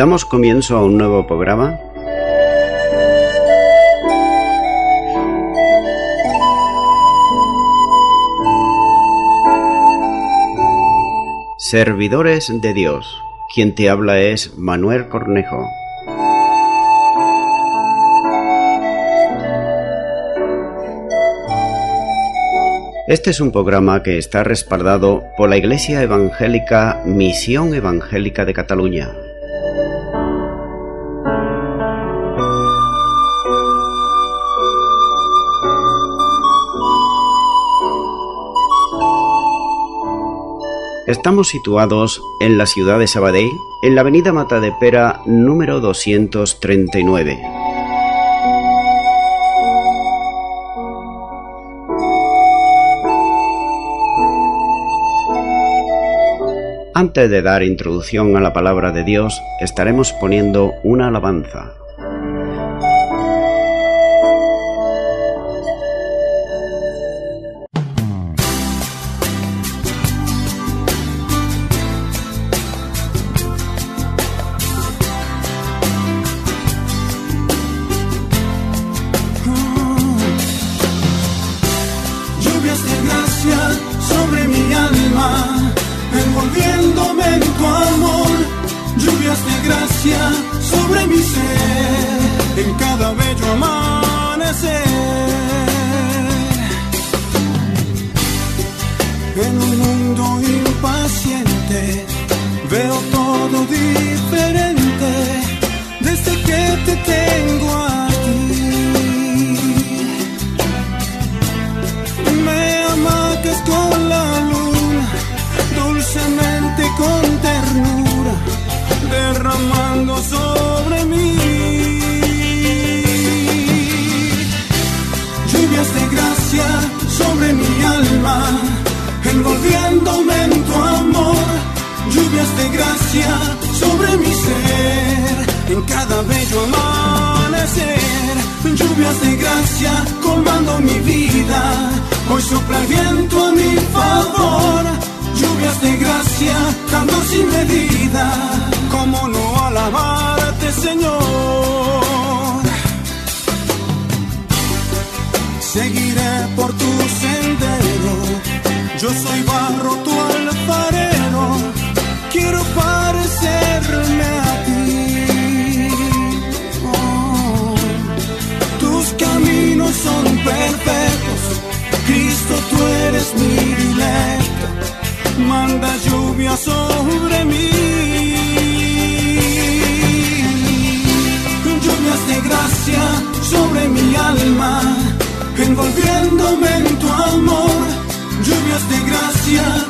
Damos comienzo a un nuevo programa. Servidores de Dios. Quien te habla es Manuel Cornejo. Este es un programa que está respaldado por la Iglesia Evangélica Misión Evangélica de Cataluña. Estamos situados en la ciudad de Sabadell, en la avenida Matadepera número 239. Antes de dar introducción a la palabra de Dios, estaremos poniendo una alabanza. sobre mi ser en cada bello amanecer. Lluvias de gracia colmando mi vida, hoy sopla el viento a mi favor. Lluvias de gracia dando sin medida, como no alabarte Señor. Seguiré por tu sendero, yo soy barro tu alfarero quiero parecerme a ti. Oh, tus caminos son perfectos, Cristo tú eres mi dilecto, manda lluvia sobre mí. Lluvias de gracia sobre mi alma, envolviéndome en tu amor, lluvias de gracia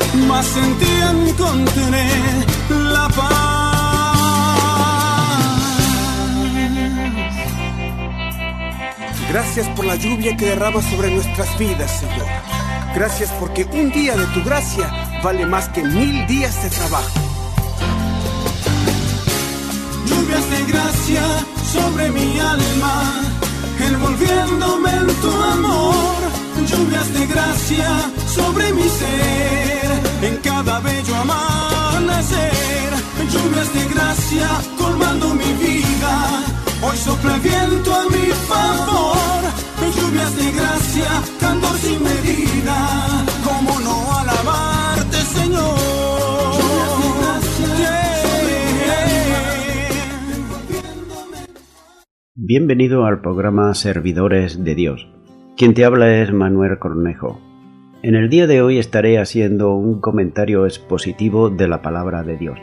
más en ti encontré la paz. Gracias por la lluvia que derrama sobre nuestras vidas, Señor. Gracias porque un día de tu gracia vale más que mil días de trabajo. Lluvias de gracia sobre mi alma envolviéndome en tu amor, lluvias de gracia sobre mi ser, en cada bello amanecer, lluvias de gracia colmando mi vida, hoy sopla el viento a mi favor, lluvias de gracia, candor sin medida, cómo no alabarte Señor. Bienvenido al programa Servidores de Dios. Quien te habla es Manuel Cornejo. En el día de hoy estaré haciendo un comentario expositivo de la palabra de Dios.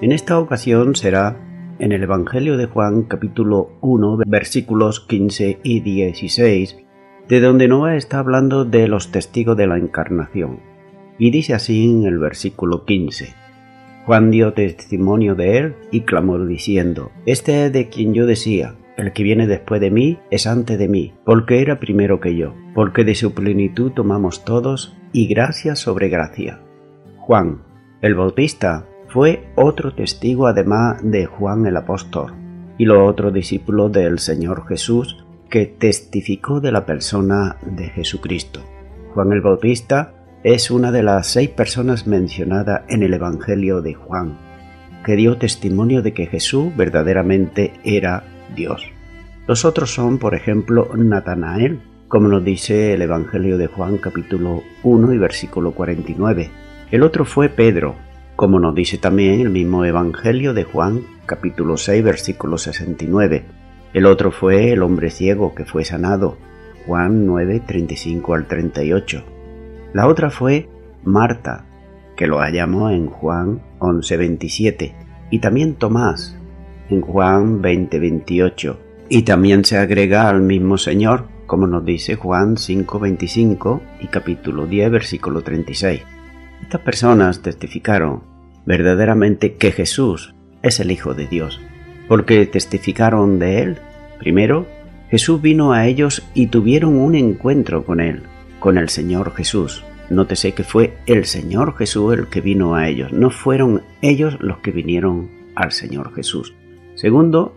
En esta ocasión será en el Evangelio de Juan capítulo 1 versículos 15 y 16, de donde Noah está hablando de los testigos de la encarnación. Y dice así en el versículo 15. Juan dio testimonio de él y clamó diciendo, Este es de quien yo decía, el que viene después de mí es antes de mí, porque era primero que yo, porque de su plenitud tomamos todos y gracia sobre gracia. Juan, el Bautista, fue otro testigo además de Juan el apóstol y los otros discípulos del Señor Jesús que testificó de la persona de Jesucristo. Juan el Bautista es una de las seis personas mencionadas en el Evangelio de Juan, que dio testimonio de que Jesús verdaderamente era Dios. Los otros son, por ejemplo, Natanael, como nos dice el Evangelio de Juan capítulo 1 y versículo 49. El otro fue Pedro, como nos dice también el mismo Evangelio de Juan capítulo 6 versículo 69. El otro fue el hombre ciego que fue sanado, Juan 9 35 al 38. La otra fue Marta, que lo hallamos en Juan 11:27, y también Tomás en Juan 20:28. Y también se agrega al mismo Señor, como nos dice Juan 5:25 y capítulo 10, versículo 36. Estas personas testificaron verdaderamente que Jesús es el Hijo de Dios, porque testificaron de Él. Primero, Jesús vino a ellos y tuvieron un encuentro con Él con el Señor Jesús. Nótese que fue el Señor Jesús el que vino a ellos, no fueron ellos los que vinieron al Señor Jesús. Segundo,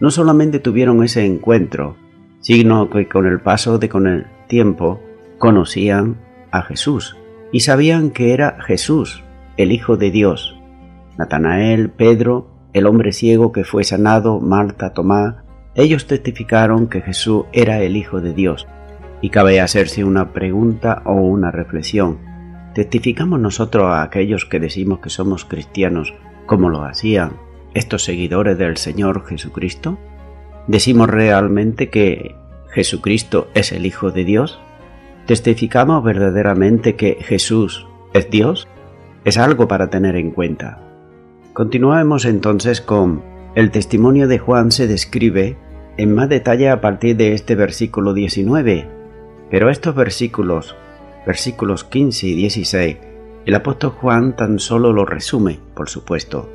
no solamente tuvieron ese encuentro, sino que con el paso de con el tiempo conocían a Jesús y sabían que era Jesús, el Hijo de Dios. Natanael, Pedro, el hombre ciego que fue sanado, Marta, Tomás, ellos testificaron que Jesús era el Hijo de Dios y cabe hacerse una pregunta o una reflexión. ¿Testificamos nosotros a aquellos que decimos que somos cristianos como lo hacían estos seguidores del Señor Jesucristo? ¿Decimos realmente que Jesucristo es el Hijo de Dios? ¿Testificamos verdaderamente que Jesús es Dios? Es algo para tener en cuenta. Continuemos entonces con el testimonio de Juan se describe en más detalle a partir de este versículo 19, pero estos versículos, versículos 15 y 16, el apóstol Juan tan solo lo resume, por supuesto.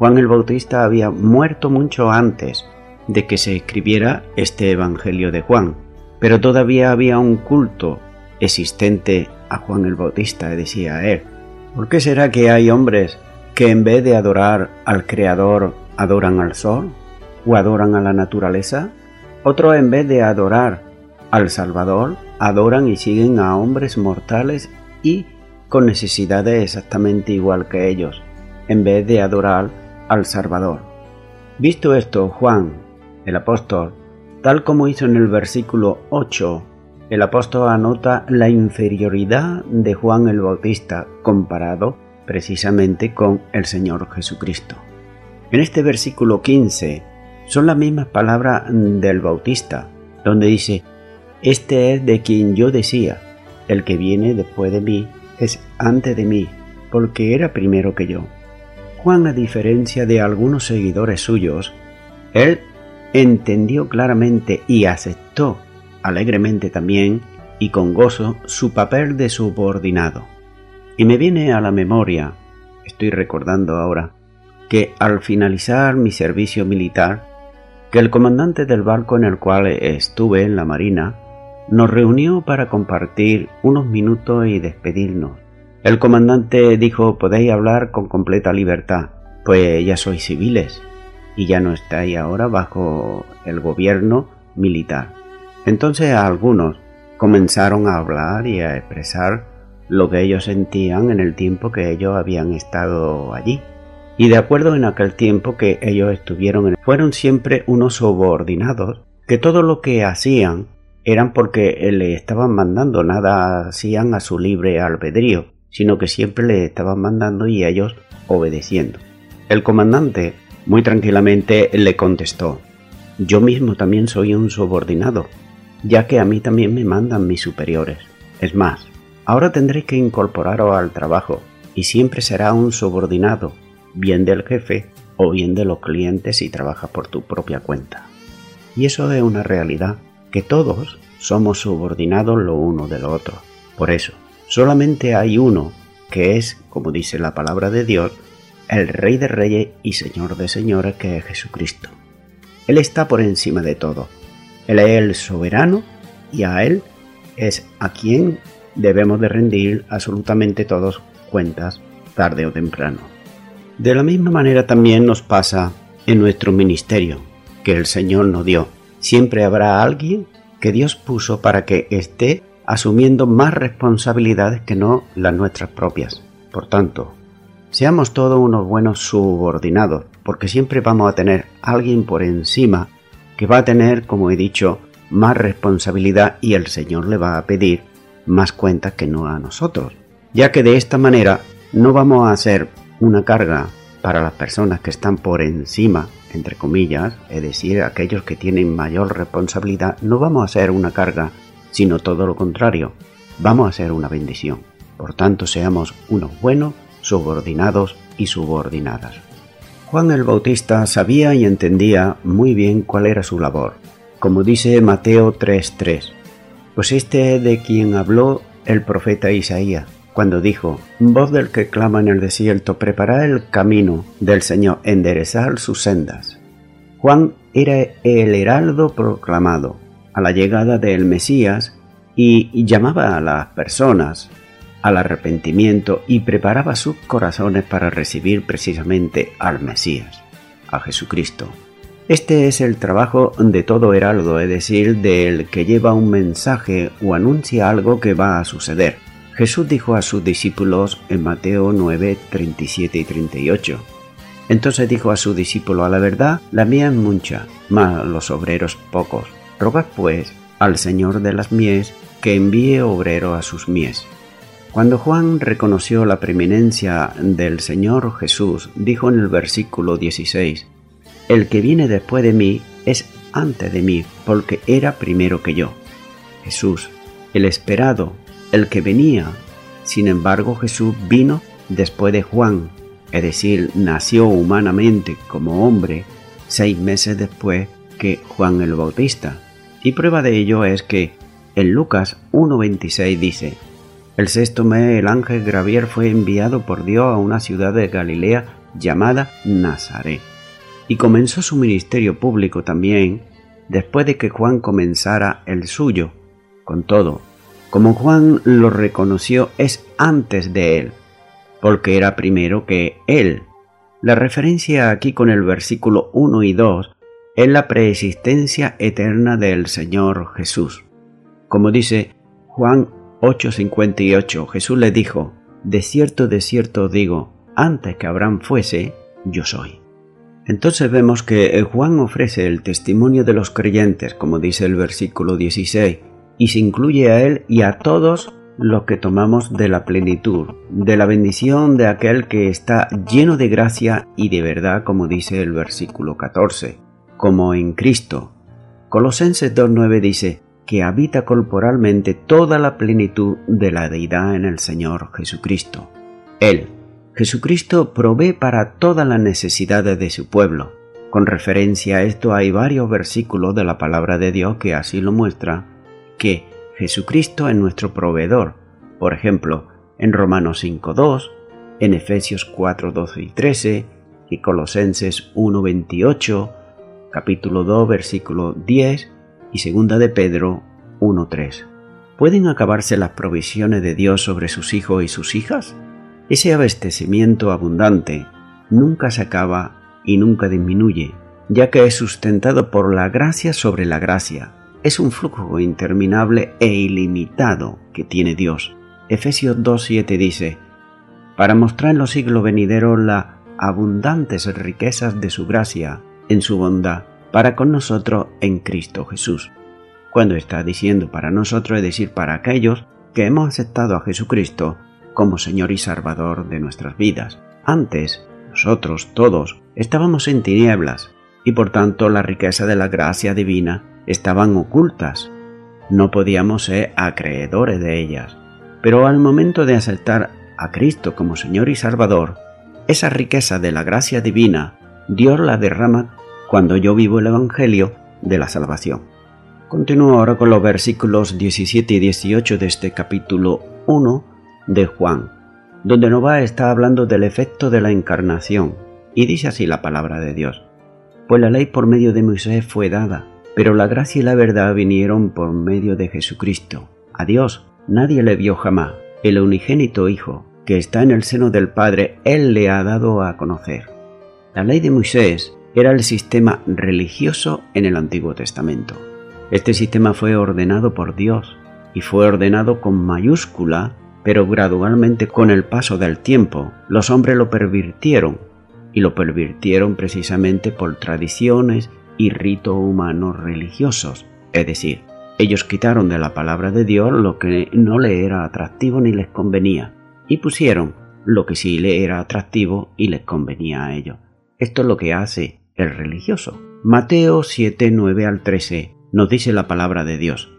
Juan el Bautista había muerto mucho antes de que se escribiera este Evangelio de Juan, pero todavía había un culto existente a Juan el Bautista, decía él. ¿Por qué será que hay hombres que en vez de adorar al Creador adoran al sol o adoran a la naturaleza? Otros en vez de adorar al Salvador, adoran y siguen a hombres mortales y con necesidades exactamente igual que ellos, en vez de adorar al Salvador. Visto esto, Juan, el apóstol, tal como hizo en el versículo 8, el apóstol anota la inferioridad de Juan el Bautista comparado precisamente con el Señor Jesucristo. En este versículo 15 son las mismas palabras del Bautista, donde dice, este es de quien yo decía, el que viene después de mí es antes de mí, porque era primero que yo. Juan, a diferencia de algunos seguidores suyos, él entendió claramente y aceptó alegremente también y con gozo su papel de subordinado. Y me viene a la memoria, estoy recordando ahora, que al finalizar mi servicio militar, que el comandante del barco en el cual estuve en la Marina nos reunió para compartir unos minutos y despedirnos. El comandante dijo podéis hablar con completa libertad, pues ya sois civiles y ya no estáis ahora bajo el gobierno militar. Entonces algunos comenzaron a hablar y a expresar lo que ellos sentían en el tiempo que ellos habían estado allí. Y de acuerdo en aquel tiempo que ellos estuvieron, fueron siempre unos subordinados que todo lo que hacían eran porque le estaban mandando, nada hacían a su libre albedrío, sino que siempre le estaban mandando y ellos obedeciendo. El comandante muy tranquilamente le contestó, yo mismo también soy un subordinado, ya que a mí también me mandan mis superiores. Es más, ahora tendréis que incorporaros al trabajo y siempre será un subordinado, bien del jefe o bien de los clientes si trabajas por tu propia cuenta. Y eso es una realidad que todos somos subordinados lo uno del otro. Por eso, Solamente hay uno, que es, como dice la palabra de Dios, el Rey de Reyes y Señor de Señores, que es Jesucristo. Él está por encima de todo. Él es el soberano y a Él es a quien debemos de rendir absolutamente todos cuentas tarde o temprano. De la misma manera también nos pasa en nuestro ministerio, que el Señor nos dio. Siempre habrá alguien que Dios puso para que esté asumiendo más responsabilidades que no las nuestras propias. Por tanto, seamos todos unos buenos subordinados, porque siempre vamos a tener alguien por encima que va a tener, como he dicho, más responsabilidad y el Señor le va a pedir más cuentas que no a nosotros, ya que de esta manera no vamos a hacer una carga para las personas que están por encima, entre comillas, es decir, aquellos que tienen mayor responsabilidad, no vamos a ser una carga, sino todo lo contrario, vamos a ser una bendición. Por tanto, seamos unos buenos, subordinados y subordinadas. Juan el Bautista sabía y entendía muy bien cuál era su labor, como dice Mateo 3:3, pues este es de quien habló el profeta Isaías cuando dijo, voz del que clama en el desierto, preparad el camino del Señor, enderezar sus sendas. Juan era el heraldo proclamado a la llegada del Mesías y llamaba a las personas al arrepentimiento y preparaba sus corazones para recibir precisamente al Mesías, a Jesucristo. Este es el trabajo de todo heraldo, es decir, del que lleva un mensaje o anuncia algo que va a suceder. Jesús dijo a sus discípulos en Mateo 9, 37 y 38. Entonces dijo a su discípulo, a la verdad, la mía es mucha, mas los obreros pocos. Rogad pues al Señor de las mies que envíe obrero a sus mies. Cuando Juan reconoció la preeminencia del Señor Jesús, dijo en el versículo 16, El que viene después de mí es antes de mí, porque era primero que yo. Jesús, el esperado, el que venía. Sin embargo, Jesús vino después de Juan, es decir, nació humanamente como hombre seis meses después que Juan el Bautista. Y prueba de ello es que en Lucas 1.26 dice, el sexto mes el ángel Gravier fue enviado por Dios a una ciudad de Galilea llamada Nazaret. Y comenzó su ministerio público también después de que Juan comenzara el suyo. Con todo, como Juan lo reconoció, es antes de él, porque era primero que él. La referencia aquí con el versículo 1 y 2 es la preexistencia eterna del Señor Jesús. Como dice Juan 8:58, Jesús le dijo, De cierto, de cierto digo, antes que Abraham fuese, yo soy. Entonces vemos que Juan ofrece el testimonio de los creyentes, como dice el versículo 16, y se incluye a él y a todos los que tomamos de la plenitud, de la bendición de aquel que está lleno de gracia y de verdad, como dice el versículo 14, como en Cristo. Colosenses 2.9 dice, que habita corporalmente toda la plenitud de la deidad en el Señor Jesucristo. Él, Jesucristo, provee para todas las necesidades de su pueblo. Con referencia a esto hay varios versículos de la palabra de Dios que así lo muestra que Jesucristo es nuestro proveedor. Por ejemplo, en Romanos 5.2, en Efesios 4.12 y 13, y Colosenses 1.28, capítulo 2, versículo 10 y segunda de Pedro 1.3. ¿Pueden acabarse las provisiones de Dios sobre sus hijos y sus hijas? Ese abastecimiento abundante nunca se acaba y nunca disminuye, ya que es sustentado por la gracia sobre la gracia, es un flujo interminable e ilimitado que tiene Dios. Efesios 2.7 dice, para mostrar en los siglos venideros las abundantes riquezas de su gracia en su bondad para con nosotros en Cristo Jesús. Cuando está diciendo para nosotros, es decir, para aquellos que hemos aceptado a Jesucristo como Señor y Salvador de nuestras vidas. Antes, nosotros todos estábamos en tinieblas y por tanto la riqueza de la gracia divina estaban ocultas. No podíamos ser acreedores de ellas. Pero al momento de aceptar a Cristo como Señor y Salvador, esa riqueza de la gracia divina, Dios la derrama cuando yo vivo el Evangelio de la salvación. Continúo ahora con los versículos 17 y 18 de este capítulo 1 de Juan, donde Nova está hablando del efecto de la encarnación, y dice así la palabra de Dios. Pues la ley por medio de Moisés fue dada, pero la gracia y la verdad vinieron por medio de Jesucristo. A Dios nadie le vio jamás. El unigénito Hijo, que está en el seno del Padre, Él le ha dado a conocer. La ley de Moisés era el sistema religioso en el Antiguo Testamento. Este sistema fue ordenado por Dios y fue ordenado con mayúscula, pero gradualmente con el paso del tiempo los hombres lo pervirtieron y lo pervirtieron precisamente por tradiciones y ritos humanos religiosos, es decir, ellos quitaron de la palabra de Dios lo que no le era atractivo ni les convenía y pusieron lo que sí le era atractivo y les convenía a ellos. Esto es lo que hace el religioso. Mateo 7, 9 al 13 nos dice la palabra de Dios.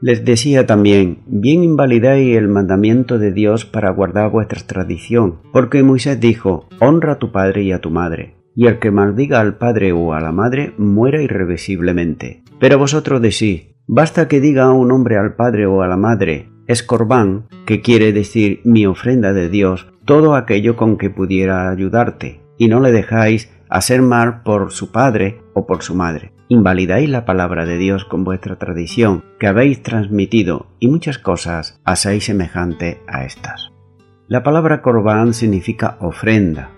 Les decía también, bien invalidáis el mandamiento de Dios para guardar vuestra tradición, porque Moisés dijo, honra a tu padre y a tu madre, y el que maldiga al padre o a la madre muera irreversiblemente. Pero vosotros decís, basta que diga a un hombre al padre o a la madre, escorbán, que quiere decir mi ofrenda de Dios, todo aquello con que pudiera ayudarte, y no le dejáis hacer mal por su padre o por su madre invalidáis la palabra de Dios con vuestra tradición que habéis transmitido y muchas cosas hacéis semejante a estas. La palabra corbán significa ofrenda,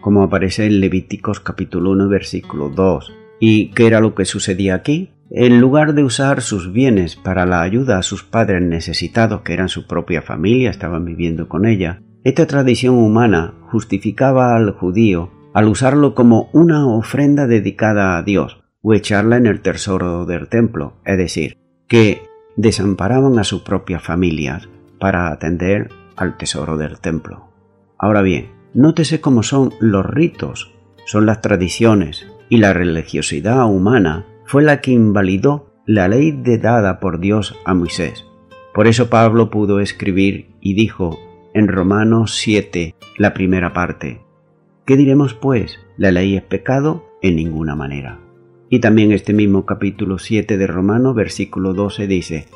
como aparece en Levíticos capítulo 1 versículo 2. ¿Y qué era lo que sucedía aquí? En lugar de usar sus bienes para la ayuda a sus padres necesitados, que eran su propia familia, estaban viviendo con ella, esta tradición humana justificaba al judío al usarlo como una ofrenda dedicada a Dios, o echarla en el tesoro del templo, es decir, que desamparaban a sus propias familias para atender al tesoro del templo. Ahora bien, nótese cómo son los ritos, son las tradiciones y la religiosidad humana fue la que invalidó la ley dada por Dios a Moisés. Por eso Pablo pudo escribir y dijo en Romanos 7, la primera parte, ¿qué diremos pues? ¿La ley es pecado? En ninguna manera. Y también este mismo capítulo 7 de Romano, versículo 12 dice,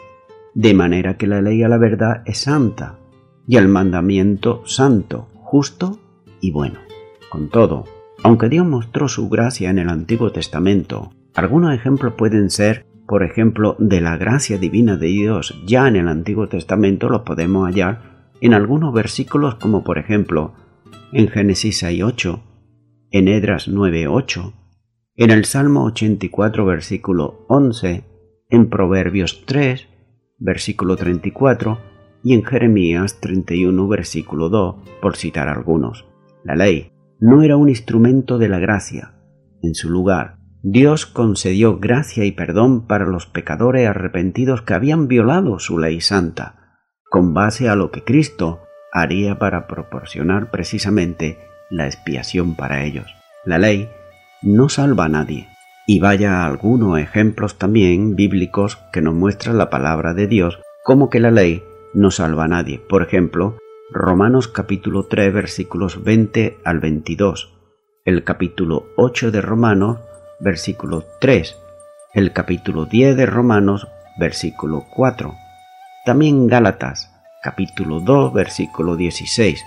De manera que la ley a la verdad es santa, y el mandamiento santo, justo y bueno. Con todo, aunque Dios mostró su gracia en el Antiguo Testamento, algunos ejemplos pueden ser, por ejemplo, de la gracia divina de Dios ya en el Antiguo Testamento los podemos hallar en algunos versículos como por ejemplo en Génesis 6.8, en Edras 9.8, en el Salmo 84, versículo 11, en Proverbios 3, versículo 34, y en Jeremías 31, versículo 2, por citar algunos. La ley no era un instrumento de la gracia. En su lugar, Dios concedió gracia y perdón para los pecadores arrepentidos que habían violado su ley santa, con base a lo que Cristo haría para proporcionar precisamente la expiación para ellos. La ley no salva a nadie. Y vaya algunos ejemplos también bíblicos que nos muestran la palabra de Dios como que la ley no salva a nadie. Por ejemplo, Romanos capítulo 3 versículos 20 al 22, el capítulo 8 de Romanos versículo 3, el capítulo 10 de Romanos versículo 4, también Gálatas capítulo 2 versículo 16,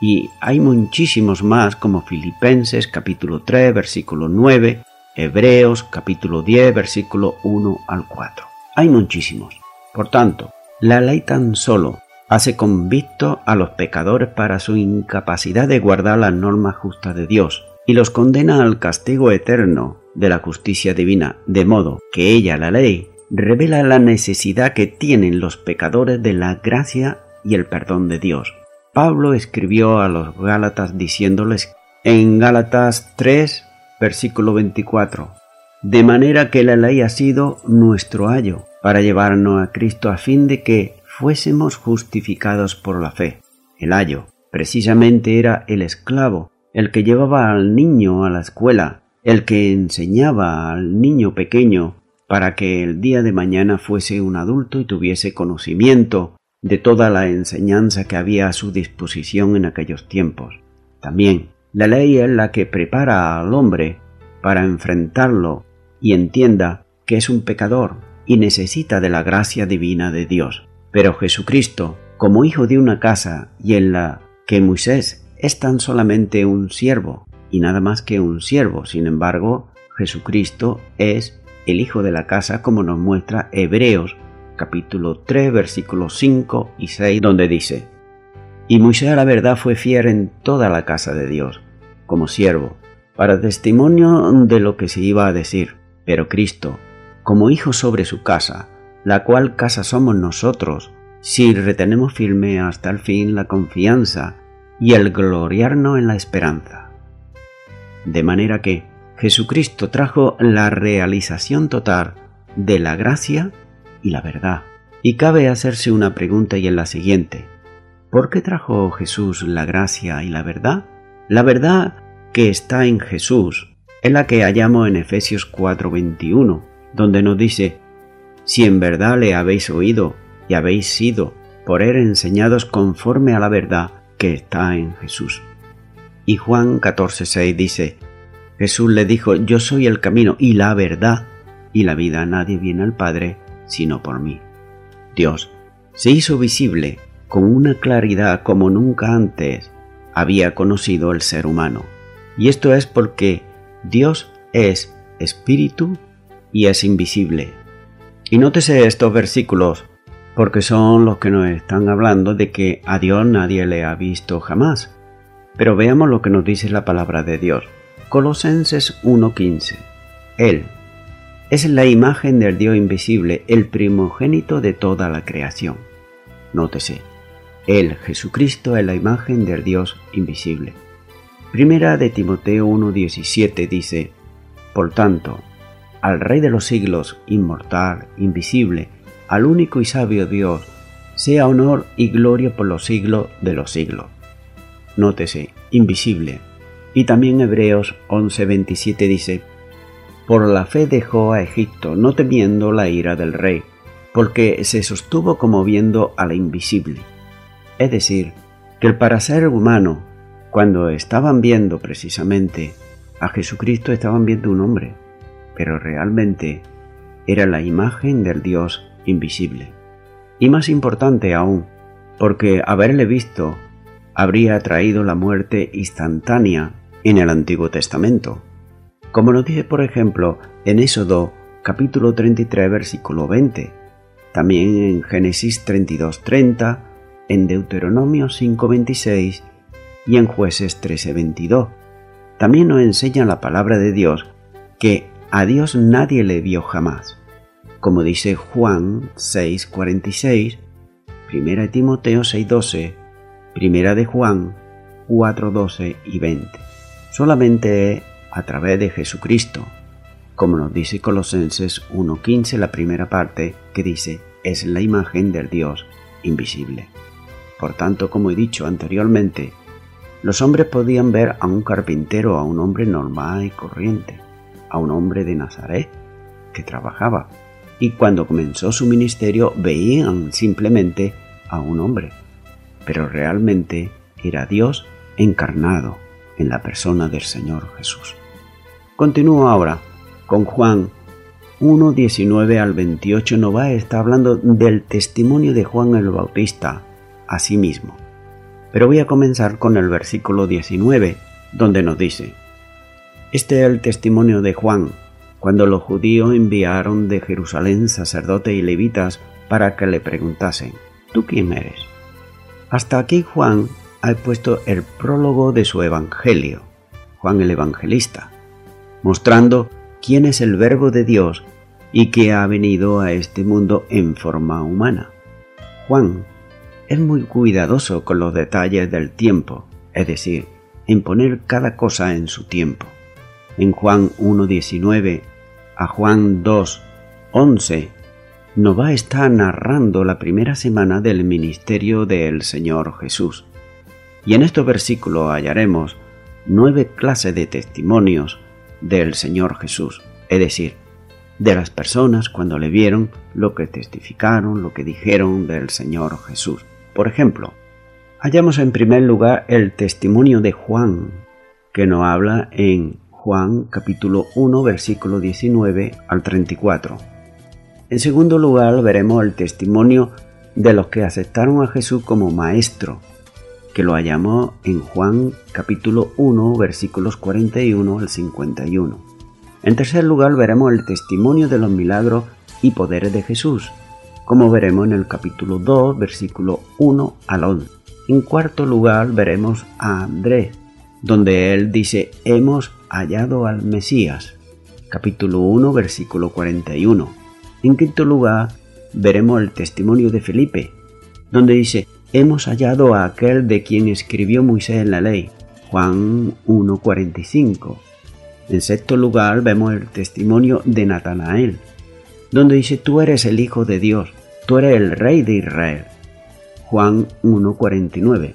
y hay muchísimos más como Filipenses capítulo 3 versículo 9, Hebreos capítulo 10 versículo 1 al 4. Hay muchísimos. Por tanto, la ley tan solo hace convicto a los pecadores para su incapacidad de guardar las normas justas de Dios y los condena al castigo eterno de la justicia divina, de modo que ella, la ley, revela la necesidad que tienen los pecadores de la gracia y el perdón de Dios Pablo escribió a los Gálatas diciéndoles en Gálatas 3, versículo 24, de manera que la ley ha sido nuestro ayo para llevarnos a Cristo a fin de que fuésemos justificados por la fe. El ayo precisamente era el esclavo, el que llevaba al niño a la escuela, el que enseñaba al niño pequeño para que el día de mañana fuese un adulto y tuviese conocimiento de toda la enseñanza que había a su disposición en aquellos tiempos. También la ley es la que prepara al hombre para enfrentarlo y entienda que es un pecador y necesita de la gracia divina de Dios. Pero Jesucristo, como hijo de una casa y en la que Moisés es tan solamente un siervo y nada más que un siervo. Sin embargo, Jesucristo es el hijo de la casa como nos muestra Hebreos capítulo 3 versículos 5 y 6 donde dice, Y Moisés a la verdad fue fiel en toda la casa de Dios, como siervo, para testimonio de lo que se iba a decir, pero Cristo, como hijo sobre su casa, la cual casa somos nosotros, si retenemos firme hasta el fin la confianza y el gloriarnos en la esperanza. De manera que Jesucristo trajo la realización total de la gracia y la verdad. Y cabe hacerse una pregunta y en la siguiente. ¿Por qué trajo Jesús la gracia y la verdad? La verdad que está en Jesús es la que hallamos en Efesios 4:21, donde nos dice, si en verdad le habéis oído y habéis sido por él enseñados conforme a la verdad que está en Jesús. Y Juan 14:6 dice, Jesús le dijo, yo soy el camino y la verdad y la vida, nadie viene al Padre sino por mí. Dios se hizo visible con una claridad como nunca antes había conocido el ser humano. Y esto es porque Dios es espíritu y es invisible. Y nótese estos versículos, porque son los que nos están hablando de que a Dios nadie le ha visto jamás. Pero veamos lo que nos dice la palabra de Dios. Colosenses 1.15. Él, es la imagen del Dios invisible, el primogénito de toda la creación. Nótese, Él, Jesucristo, es la imagen del Dios invisible. Primera de Timoteo 1.17 dice, Por tanto, al Rey de los siglos, inmortal, invisible, al único y sabio Dios, sea honor y gloria por los siglos de los siglos. Nótese, invisible. Y también Hebreos 11.27 dice, por la fe dejó a Egipto, no temiendo la ira del rey, porque se sostuvo como viendo a la invisible. Es decir, que el para ser humano, cuando estaban viendo precisamente a Jesucristo, estaban viendo un hombre, pero realmente era la imagen del Dios invisible. Y más importante aún, porque haberle visto habría traído la muerte instantánea en el Antiguo Testamento. Como nos dice por ejemplo en Éxodo capítulo 33 versículo 20, también en Génesis 32.30, en Deuteronomio 5.26 y en Jueces 13.22. También nos enseña la palabra de Dios que a Dios nadie le vio jamás, como dice Juan 6.46, 1 Timoteo 6.12, 1 de Juan 4.12 y 20. Solamente a través de Jesucristo, como nos dice Colosenses 1.15 la primera parte que dice, es la imagen del Dios invisible. Por tanto, como he dicho anteriormente, los hombres podían ver a un carpintero, a un hombre normal y corriente, a un hombre de Nazaret que trabajaba, y cuando comenzó su ministerio veían simplemente a un hombre, pero realmente era Dios encarnado en la persona del Señor Jesús. Continúo ahora con Juan 1, 19 al 28 nos va a estar hablando del testimonio de Juan el Bautista a sí mismo. Pero voy a comenzar con el versículo 19, donde nos dice, Este es el testimonio de Juan, cuando los judíos enviaron de Jerusalén sacerdotes y levitas para que le preguntasen, ¿tú quién eres? Hasta aquí Juan ha puesto el prólogo de su evangelio, Juan el Evangelista mostrando quién es el Verbo de Dios y que ha venido a este mundo en forma humana. Juan es muy cuidadoso con los detalles del tiempo, es decir, en poner cada cosa en su tiempo. En Juan 1.19 a Juan 2.11 nos va a estar narrando la primera semana del ministerio del Señor Jesús. Y en estos versículos hallaremos nueve clases de testimonios del Señor Jesús, es decir, de las personas cuando le vieron lo que testificaron, lo que dijeron del Señor Jesús. Por ejemplo, hallamos en primer lugar el testimonio de Juan, que nos habla en Juan capítulo 1 versículo 19 al 34. En segundo lugar veremos el testimonio de los que aceptaron a Jesús como maestro, que lo hallamos en Juan capítulo 1 versículos 41 al 51. En tercer lugar veremos el testimonio de los milagros y poderes de Jesús, como veremos en el capítulo 2 versículo 1 al 11. En cuarto lugar veremos a Andrés, donde él dice, hemos hallado al Mesías, capítulo 1 versículo 41. En quinto lugar veremos el testimonio de Felipe, donde dice, hemos hallado a aquel de quien escribió Moisés en la ley, Juan 1.45. En sexto lugar vemos el testimonio de Natanael, donde dice, tú eres el Hijo de Dios, tú eres el Rey de Israel, Juan 1.49.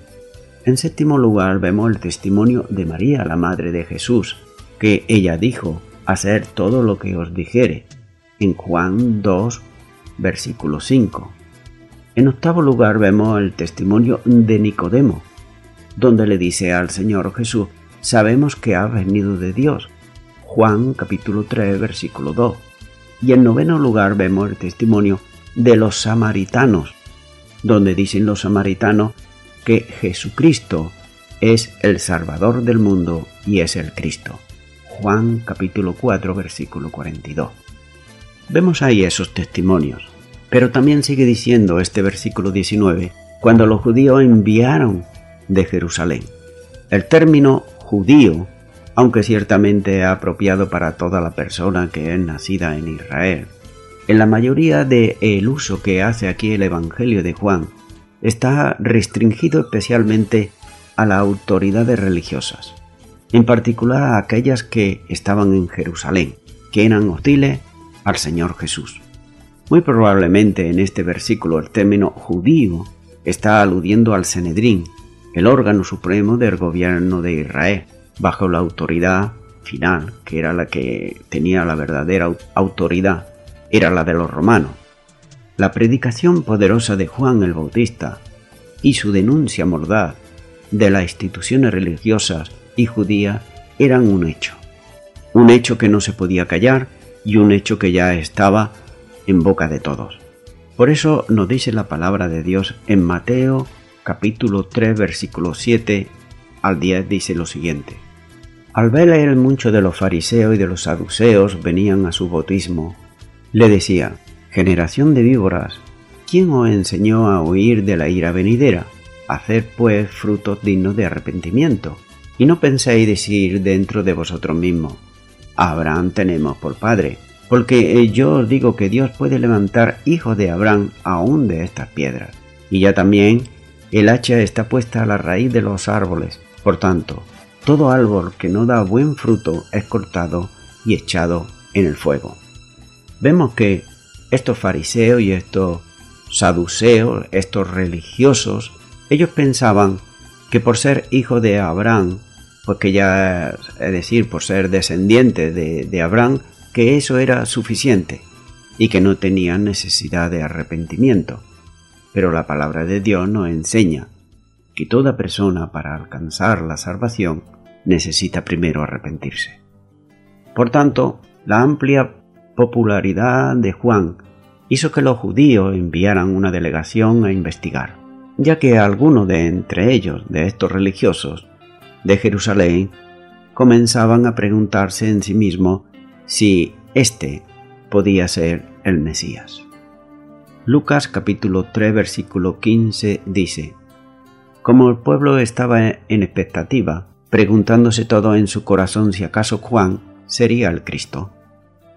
En séptimo lugar vemos el testimonio de María, la Madre de Jesús, que ella dijo, hacer todo lo que os dijere, en Juan 2, versículo 5. En octavo lugar vemos el testimonio de Nicodemo, donde le dice al Señor Jesús, sabemos que has venido de Dios. Juan capítulo 3 versículo 2. Y en noveno lugar vemos el testimonio de los samaritanos, donde dicen los samaritanos que Jesucristo es el Salvador del mundo y es el Cristo. Juan capítulo 4 versículo 42. Vemos ahí esos testimonios. Pero también sigue diciendo este versículo 19, cuando los judíos enviaron de Jerusalén. El término judío, aunque ciertamente apropiado para toda la persona que es nacida en Israel, en la mayoría del el uso que hace aquí el Evangelio de Juan, está restringido especialmente a las autoridades religiosas, en particular a aquellas que estaban en Jerusalén, que eran hostiles al Señor Jesús. Muy probablemente en este versículo el término judío está aludiendo al Senedrín, el órgano supremo del gobierno de Israel, bajo la autoridad final, que era la que tenía la verdadera autoridad, era la de los romanos. La predicación poderosa de Juan el Bautista y su denuncia mordaz de las instituciones religiosas y judías eran un hecho, un hecho que no se podía callar y un hecho que ya estaba en boca de todos. Por eso nos dice la palabra de Dios en Mateo capítulo 3 versículo 7 al 10 dice lo siguiente. Al ver el mucho de los fariseos y de los saduceos venían a su bautismo, le decía, generación de víboras, ¿quién os enseñó a huir de la ira venidera? Hacer pues frutos dignos de arrepentimiento, y no penséis decir dentro de vosotros mismos, Abraham tenemos por padre, porque eh, yo os digo que Dios puede levantar hijos de Abraham aún de estas piedras. Y ya también el hacha está puesta a la raíz de los árboles. Por tanto, todo árbol que no da buen fruto es cortado y echado en el fuego. Vemos que estos fariseos y estos saduceos, estos religiosos, ellos pensaban que por ser hijo de Abraham, pues que ya, es decir, por ser descendiente de, de Abraham, que eso era suficiente y que no tenían necesidad de arrepentimiento. Pero la palabra de Dios nos enseña que toda persona para alcanzar la salvación necesita primero arrepentirse. Por tanto, la amplia popularidad de Juan hizo que los judíos enviaran una delegación a investigar, ya que algunos de entre ellos, de estos religiosos de Jerusalén, comenzaban a preguntarse en sí mismos si éste podía ser el Mesías. Lucas capítulo 3 versículo 15 dice, Como el pueblo estaba en expectativa, preguntándose todo en su corazón si acaso Juan sería el Cristo.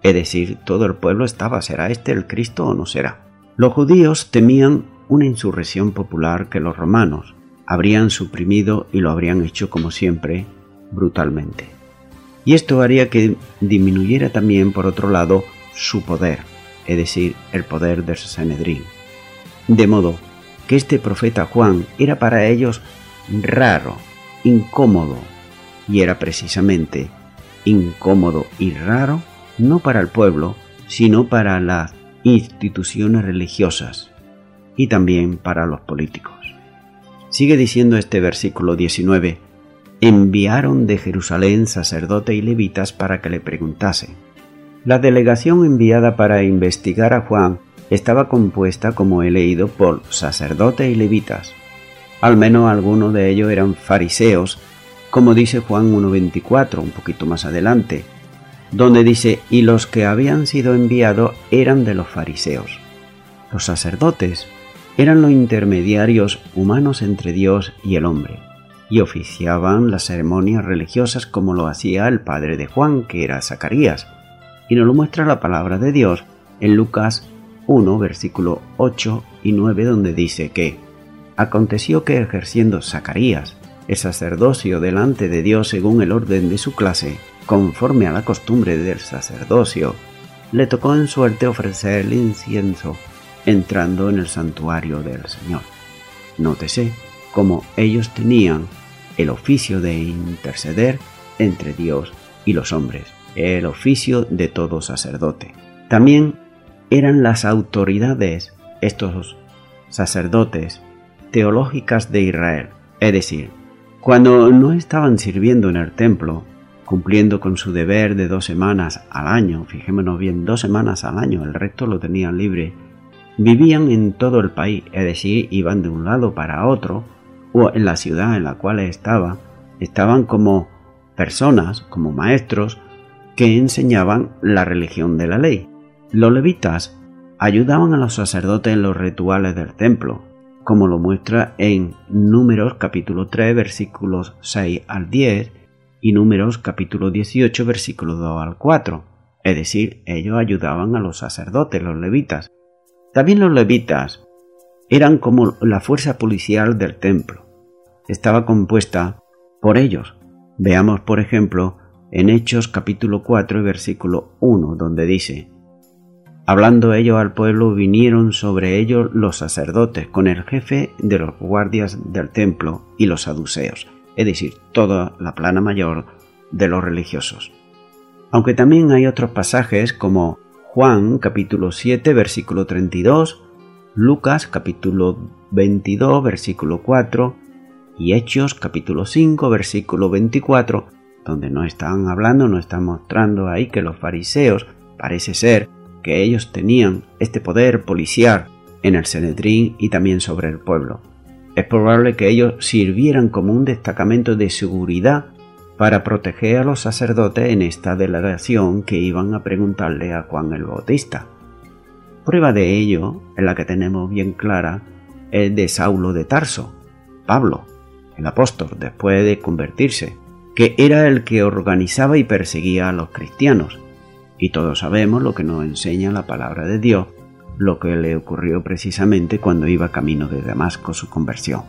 Es decir, todo el pueblo estaba, ¿será este el Cristo o no será? Los judíos temían una insurrección popular que los romanos habrían suprimido y lo habrían hecho como siempre, brutalmente y esto haría que disminuyera también, por otro lado, su poder, es decir, el poder de Sanedrín. De modo que este profeta Juan era para ellos raro, incómodo, y era precisamente incómodo y raro no para el pueblo, sino para las instituciones religiosas y también para los políticos. Sigue diciendo este versículo 19, enviaron de Jerusalén sacerdotes y levitas para que le preguntasen. La delegación enviada para investigar a Juan estaba compuesta, como he leído, por sacerdotes y levitas. Al menos algunos de ellos eran fariseos, como dice Juan 1.24, un poquito más adelante, donde dice, y los que habían sido enviados eran de los fariseos. Los sacerdotes eran los intermediarios humanos entre Dios y el hombre, y oficiaban las ceremonias religiosas como lo hacía el padre de Juan, que era Zacarías, y nos lo muestra la palabra de Dios en Lucas 1, versículo 8 y 9, donde dice que aconteció que ejerciendo Zacarías el sacerdocio delante de Dios según el orden de su clase, conforme a la costumbre del sacerdocio, le tocó en suerte ofrecer el incienso entrando en el santuario del Señor. Nótese cómo ellos tenían el oficio de interceder entre Dios y los hombres, el oficio de todo sacerdote. También eran las autoridades, estos sacerdotes, teológicas de Israel, es decir, cuando no estaban sirviendo en el templo, cumpliendo con su deber de dos semanas al año, fijémonos bien, dos semanas al año, el resto lo tenían libre, vivían en todo el país, es decir, iban de un lado para otro, o en la ciudad en la cual estaba, estaban como personas, como maestros, que enseñaban la religión de la ley. Los levitas ayudaban a los sacerdotes en los rituales del templo, como lo muestra en Números capítulo 3 versículos 6 al 10 y Números capítulo 18 versículo 2 al 4. Es decir, ellos ayudaban a los sacerdotes, los levitas. También los levitas eran como la fuerza policial del templo. Estaba compuesta por ellos. Veamos, por ejemplo, en Hechos capítulo 4 versículo 1, donde dice, Hablando ellos al pueblo, vinieron sobre ellos los sacerdotes con el jefe de los guardias del templo y los saduceos es decir, toda la plana mayor de los religiosos. Aunque también hay otros pasajes como Juan capítulo 7 versículo 32, Lucas capítulo 22 versículo 4 y Hechos capítulo 5 versículo 24, donde no están hablando, no están mostrando ahí que los fariseos parece ser que ellos tenían este poder policial en el Senedrín y también sobre el pueblo es probable que ellos sirvieran como un destacamento de seguridad para proteger a los sacerdotes en esta delegación que iban a preguntarle a Juan el Bautista. Prueba de ello, en la que tenemos bien clara, es de Saulo de Tarso, Pablo, el apóstol, después de convertirse, que era el que organizaba y perseguía a los cristianos. Y todos sabemos lo que nos enseña la palabra de Dios lo que le ocurrió precisamente cuando iba camino de Damasco su conversión.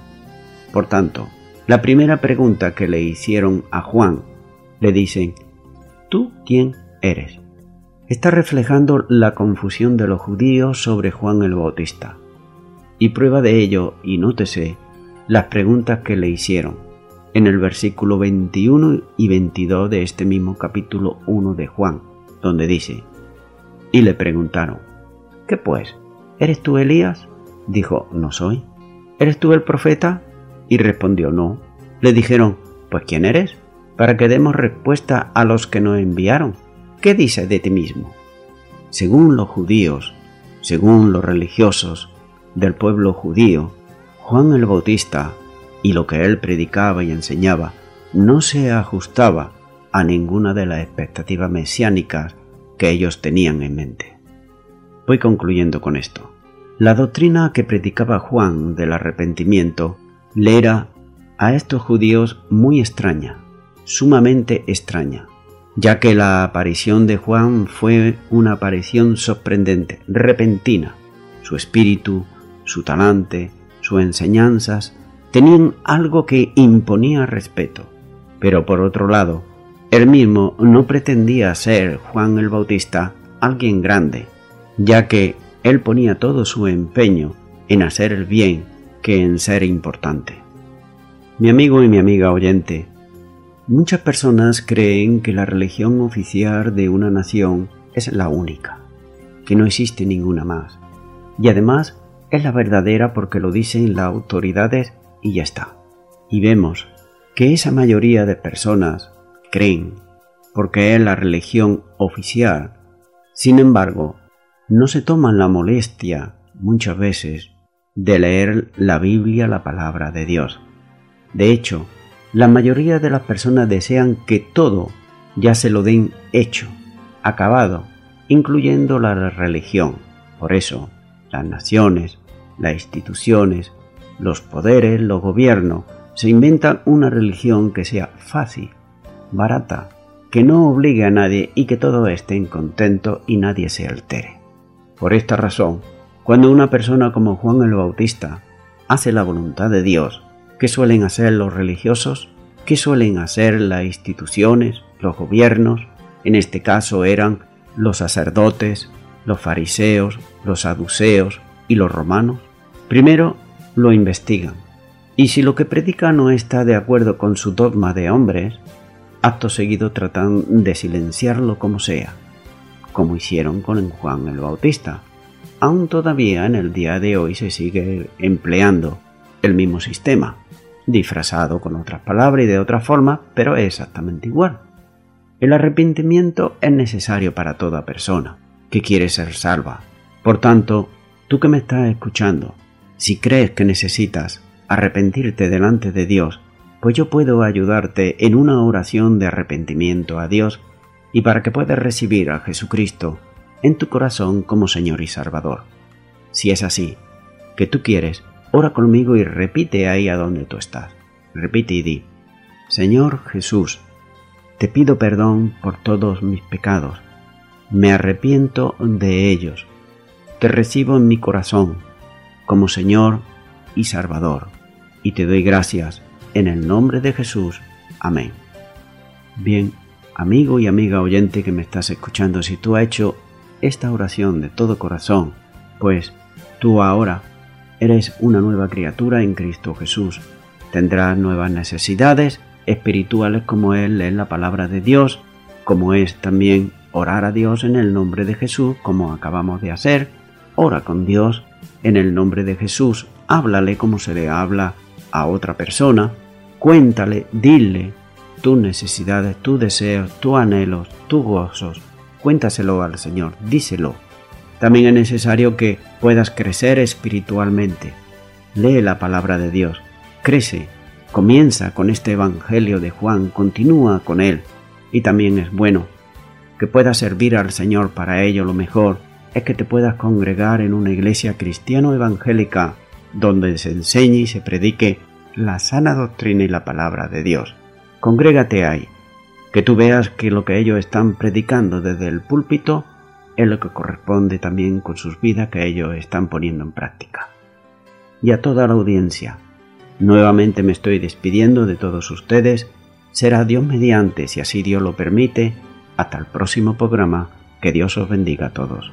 Por tanto, la primera pregunta que le hicieron a Juan, le dicen, ¿tú quién eres? Está reflejando la confusión de los judíos sobre Juan el Bautista. Y prueba de ello, y nótese, las preguntas que le hicieron en el versículo 21 y 22 de este mismo capítulo 1 de Juan, donde dice, y le preguntaron, ¿Qué pues? ¿Eres tú Elías? Dijo, no soy. ¿Eres tú el profeta? Y respondió, no. Le dijeron, pues ¿quién eres? Para que demos respuesta a los que nos enviaron. ¿Qué dices de ti mismo? Según los judíos, según los religiosos del pueblo judío, Juan el Bautista y lo que él predicaba y enseñaba no se ajustaba a ninguna de las expectativas mesiánicas que ellos tenían en mente. Voy concluyendo con esto. La doctrina que predicaba Juan del arrepentimiento le era a estos judíos muy extraña, sumamente extraña, ya que la aparición de Juan fue una aparición sorprendente, repentina. Su espíritu, su talante, sus enseñanzas tenían algo que imponía respeto, pero por otro lado, él mismo no pretendía ser Juan el Bautista alguien grande, ya que él ponía todo su empeño en hacer el bien que en ser importante. Mi amigo y mi amiga oyente, muchas personas creen que la religión oficial de una nación es la única, que no existe ninguna más, y además es la verdadera porque lo dicen las autoridades y ya está. Y vemos que esa mayoría de personas creen porque es la religión oficial. Sin embargo, no se toman la molestia, muchas veces, de leer la Biblia, la palabra de Dios. De hecho, la mayoría de las personas desean que todo ya se lo den hecho, acabado, incluyendo la religión. Por eso, las naciones, las instituciones, los poderes, los gobiernos, se inventan una religión que sea fácil, barata, que no obligue a nadie y que todos estén contentos y nadie se altere. Por esta razón, cuando una persona como Juan el Bautista hace la voluntad de Dios, ¿qué suelen hacer los religiosos? ¿Qué suelen hacer las instituciones, los gobiernos? En este caso eran los sacerdotes, los fariseos, los saduceos y los romanos. Primero lo investigan, y si lo que predica no está de acuerdo con su dogma de hombres, acto seguido tratan de silenciarlo como sea, como hicieron con Juan el Bautista. Aún todavía en el día de hoy se sigue empleando el mismo sistema, disfrazado con otras palabras y de otra forma, pero es exactamente igual. El arrepentimiento es necesario para toda persona que quiere ser salva. Por tanto, tú que me estás escuchando, si crees que necesitas arrepentirte delante de Dios, pues yo puedo ayudarte en una oración de arrepentimiento a Dios y para que puedas recibir a Jesucristo en tu corazón como Señor y Salvador. Si es así, que tú quieres, ora conmigo y repite ahí a donde tú estás. Repite y di, Señor Jesús, te pido perdón por todos mis pecados, me arrepiento de ellos, te recibo en mi corazón como Señor y Salvador, y te doy gracias en el nombre de Jesús. Amén. Bien, amigo y amiga oyente que me estás escuchando, si tú has hecho esta oración de todo corazón, pues tú ahora eres una nueva criatura en Cristo Jesús. Tendrás nuevas necesidades espirituales como es leer la palabra de Dios, como es también orar a Dios en el nombre de Jesús, como acabamos de hacer. Ora con Dios en el nombre de Jesús, háblale como se le habla a otra persona, cuéntale, dile tus necesidades, tus deseos, tus anhelos, tus gozos, cuéntaselo al Señor, díselo. También es necesario que puedas crecer espiritualmente. Lee la palabra de Dios, crece, comienza con este Evangelio de Juan, continúa con él. Y también es bueno que puedas servir al Señor para ello lo mejor es que te puedas congregar en una iglesia cristiano evangélica donde se enseñe y se predique la sana doctrina y la palabra de Dios. Congrégate ahí, que tú veas que lo que ellos están predicando desde el púlpito es lo que corresponde también con sus vidas que ellos están poniendo en práctica. Y a toda la audiencia, nuevamente me estoy despidiendo de todos ustedes, será Dios mediante, si así Dios lo permite, hasta el próximo programa, que Dios os bendiga a todos.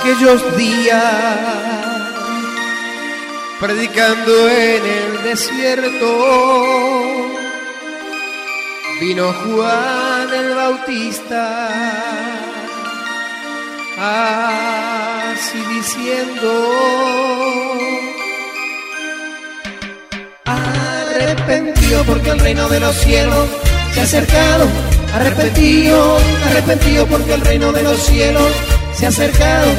Aquellos días, predicando en el desierto, vino Juan el Bautista, así diciendo, arrepentido porque el reino de los cielos se ha acercado, arrepentido, arrepentido porque el reino de los cielos se ha acercado,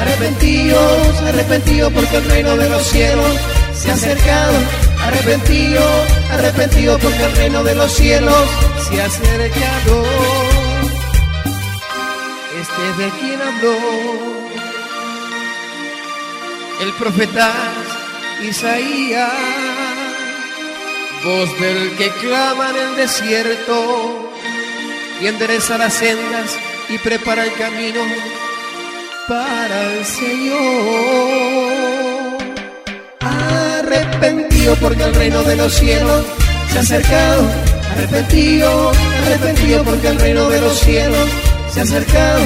arrepentidos, arrepentidos porque el reino de los cielos se ha acercado, arrepentido, arrepentido porque el reino de los cielos se ha acercado. Este es de quien habló el profeta Isaías, voz del que clama en el desierto y endereza las sendas y prepara el camino para el Señor. Arrepentido porque el reino de los cielos se ha acercado. Arrepentido, arrepentido porque el reino de los cielos se ha acercado.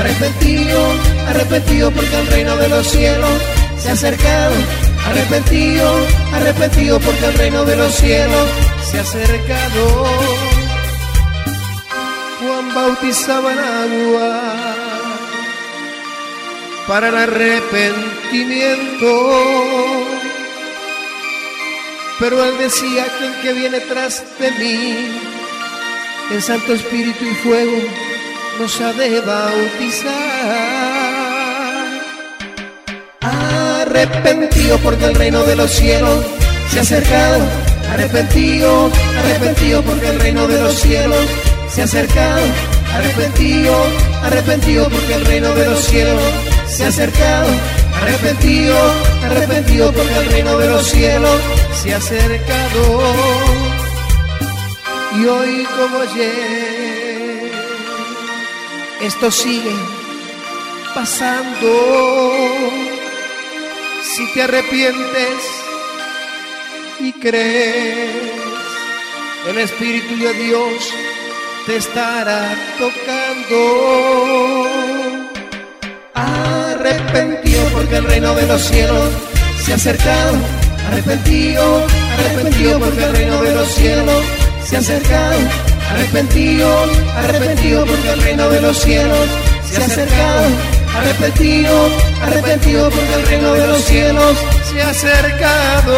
Arrepentido, arrepentido porque el reino de los cielos se ha acercado. Arrepentido, arrepentido porque el reino de los cielos se ha acercado. Juan bautizaba en agua para el arrepentimiento. Pero él decía que el que viene tras de mí, en Santo Espíritu y Fuego, nos ha de bautizar. Arrepentido porque el reino de los cielos se ha acercado. Arrepentido, arrepentido porque el reino de los cielos se ha acercado. Arrepentido, arrepentido porque el reino de los cielos se ha acercado. Arrepentido, arrepentido porque el reino de los cielos se ha acercado. Y hoy como ayer, esto sigue pasando. Si te arrepientes y crees, el Espíritu de Dios te estará tocando. Arrepentido porque el reino de los cielos se ha acercado. Arrepentido, arrepentido porque el reino de los cielos se ha acercado. Arrepentido, arrepentido porque el reino de los cielos se ha acercado. Arrepentido, arrepentido porque el reino de los cielos se ha acercado.